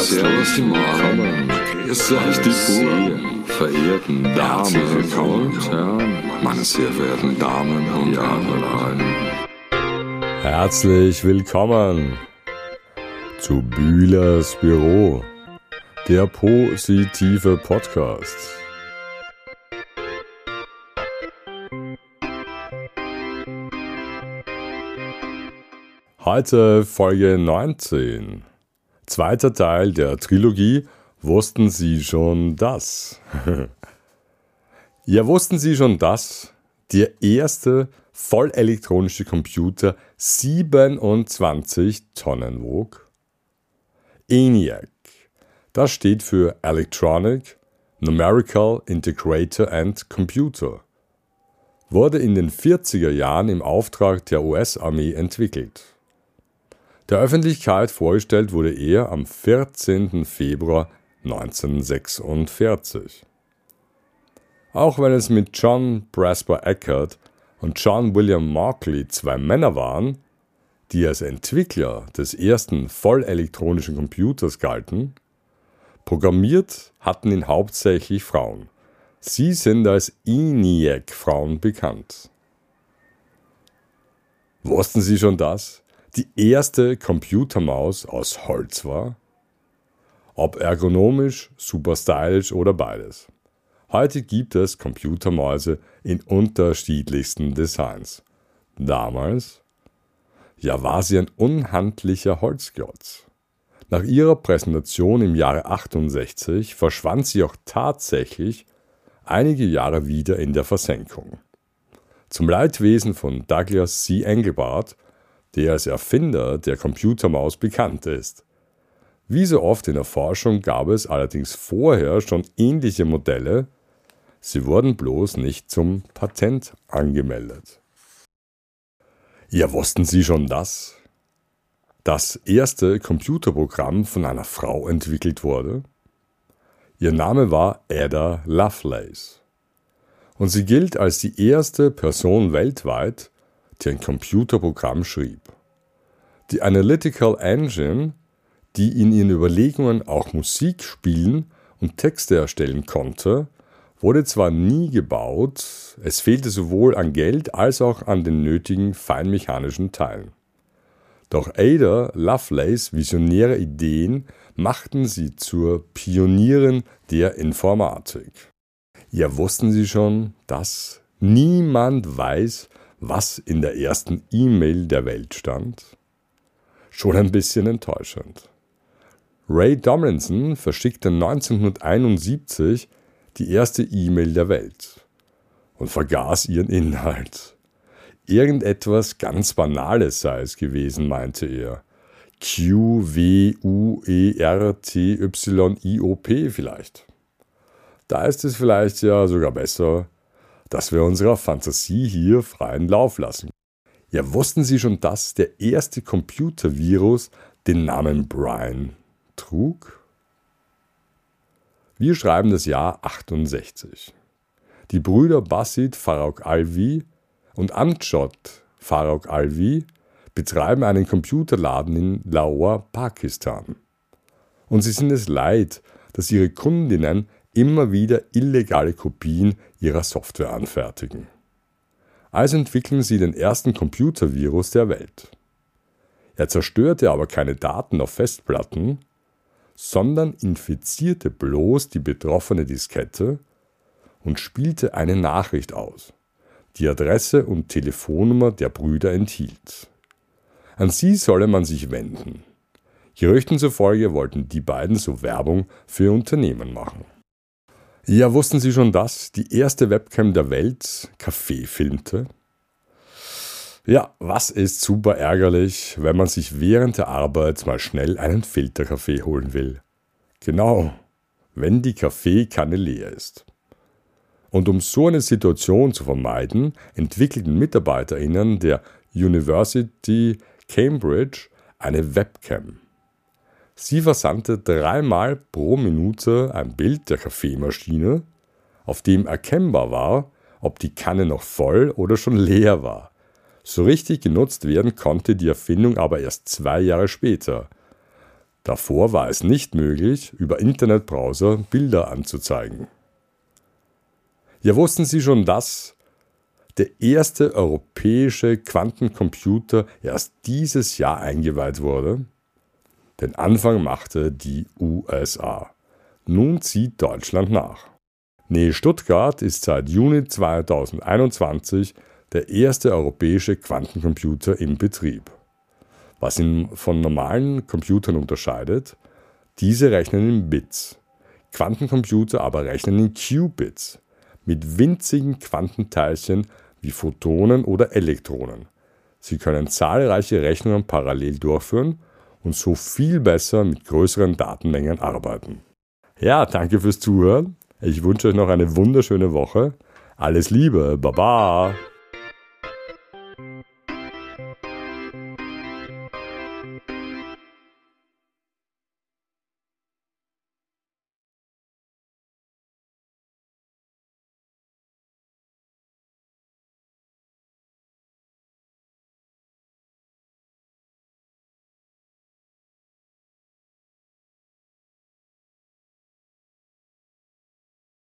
Servus, willkommen. Grüß euch die sehr verehrten Damen und Herren, meine sehr verehrten Damen und Herren. Herzlich willkommen zu Bühlers Büro, der positive Podcast. Heute Folge 19. Zweiter Teil der Trilogie Wussten Sie schon das? ja, wussten Sie schon das? Der erste vollelektronische Computer 27 Tonnen wog? ENIAC. Das steht für Electronic Numerical Integrator and Computer. Wurde in den 40er Jahren im Auftrag der US-Armee entwickelt. Der Öffentlichkeit vorgestellt wurde er am 14. Februar 1946. Auch wenn es mit John Brasper Eckert und John William Markley zwei Männer waren, die als Entwickler des ersten vollelektronischen Computers galten, programmiert hatten ihn hauptsächlich Frauen. Sie sind als ENIAC-Frauen bekannt. Wussten Sie schon das? Die erste Computermaus aus Holz war? Ob ergonomisch, super stylisch oder beides. Heute gibt es Computermäuse in unterschiedlichsten Designs. Damals? Ja, war sie ein unhandlicher Holzklotz. Nach ihrer Präsentation im Jahre 68 verschwand sie auch tatsächlich einige Jahre wieder in der Versenkung. Zum Leidwesen von Douglas C. Engelbart der als Erfinder der Computermaus bekannt ist. Wie so oft in der Forschung gab es allerdings vorher schon ähnliche Modelle, sie wurden bloß nicht zum Patent angemeldet. Ja, wussten Sie schon das? Das erste Computerprogramm von einer Frau entwickelt wurde? Ihr Name war Ada Lovelace. Und sie gilt als die erste Person weltweit, die ein Computerprogramm schrieb. Die Analytical Engine, die in ihren Überlegungen auch Musik spielen und Texte erstellen konnte, wurde zwar nie gebaut, es fehlte sowohl an Geld als auch an den nötigen feinmechanischen Teilen. Doch Ada Lovelace visionäre Ideen machten sie zur Pionierin der Informatik. Ja, wussten Sie schon, dass niemand weiß, was in der ersten E-Mail der Welt stand? Schon ein bisschen enttäuschend. Ray Tomlinson verschickte 1971 die erste E-Mail der Welt und vergaß ihren Inhalt. Irgendetwas ganz Banales sei es gewesen, meinte er. Q, W, U, E, R, T, Y, I, O, P vielleicht. Da ist es vielleicht ja sogar besser, dass wir unserer Fantasie hier freien Lauf lassen. Ja, wussten Sie schon, dass der erste Computervirus den Namen Brian trug? Wir schreiben das Jahr 68. Die Brüder Basit Farok Alvi und Amjad Farok Alvi betreiben einen Computerladen in Lahore, Pakistan. Und sie sind es leid, dass ihre Kundinnen immer wieder illegale Kopien ihrer Software anfertigen. Also entwickeln sie den ersten Computervirus der Welt. Er zerstörte aber keine Daten auf Festplatten, sondern infizierte bloß die betroffene Diskette und spielte eine Nachricht aus, die Adresse und Telefonnummer der Brüder enthielt. An sie solle man sich wenden. Gerüchten zufolge wollten die beiden so Werbung für Unternehmen machen. Ja, wussten Sie schon das? Die erste Webcam der Welt Kaffee filmte? Ja, was ist super ärgerlich, wenn man sich während der Arbeit mal schnell einen Filterkaffee holen will? Genau, wenn die Kaffeekanne leer ist. Und um so eine Situation zu vermeiden, entwickelten MitarbeiterInnen der University Cambridge eine Webcam. Sie versandte dreimal pro Minute ein Bild der Kaffeemaschine, auf dem erkennbar war, ob die Kanne noch voll oder schon leer war. So richtig genutzt werden konnte die Erfindung aber erst zwei Jahre später. Davor war es nicht möglich, über Internetbrowser Bilder anzuzeigen. Ja, wussten Sie schon, dass der erste europäische Quantencomputer erst dieses Jahr eingeweiht wurde? Den Anfang machte die USA. Nun zieht Deutschland nach. Nähe Stuttgart ist seit Juni 2021 der erste europäische Quantencomputer in Betrieb. Was ihn von normalen Computern unterscheidet, diese rechnen in Bits. Quantencomputer aber rechnen in Qubits mit winzigen Quantenteilchen wie Photonen oder Elektronen. Sie können zahlreiche Rechnungen parallel durchführen und so viel besser mit größeren Datenmengen arbeiten. Ja, danke fürs Zuhören. Ich wünsche euch noch eine wunderschöne Woche. Alles Liebe, Baba!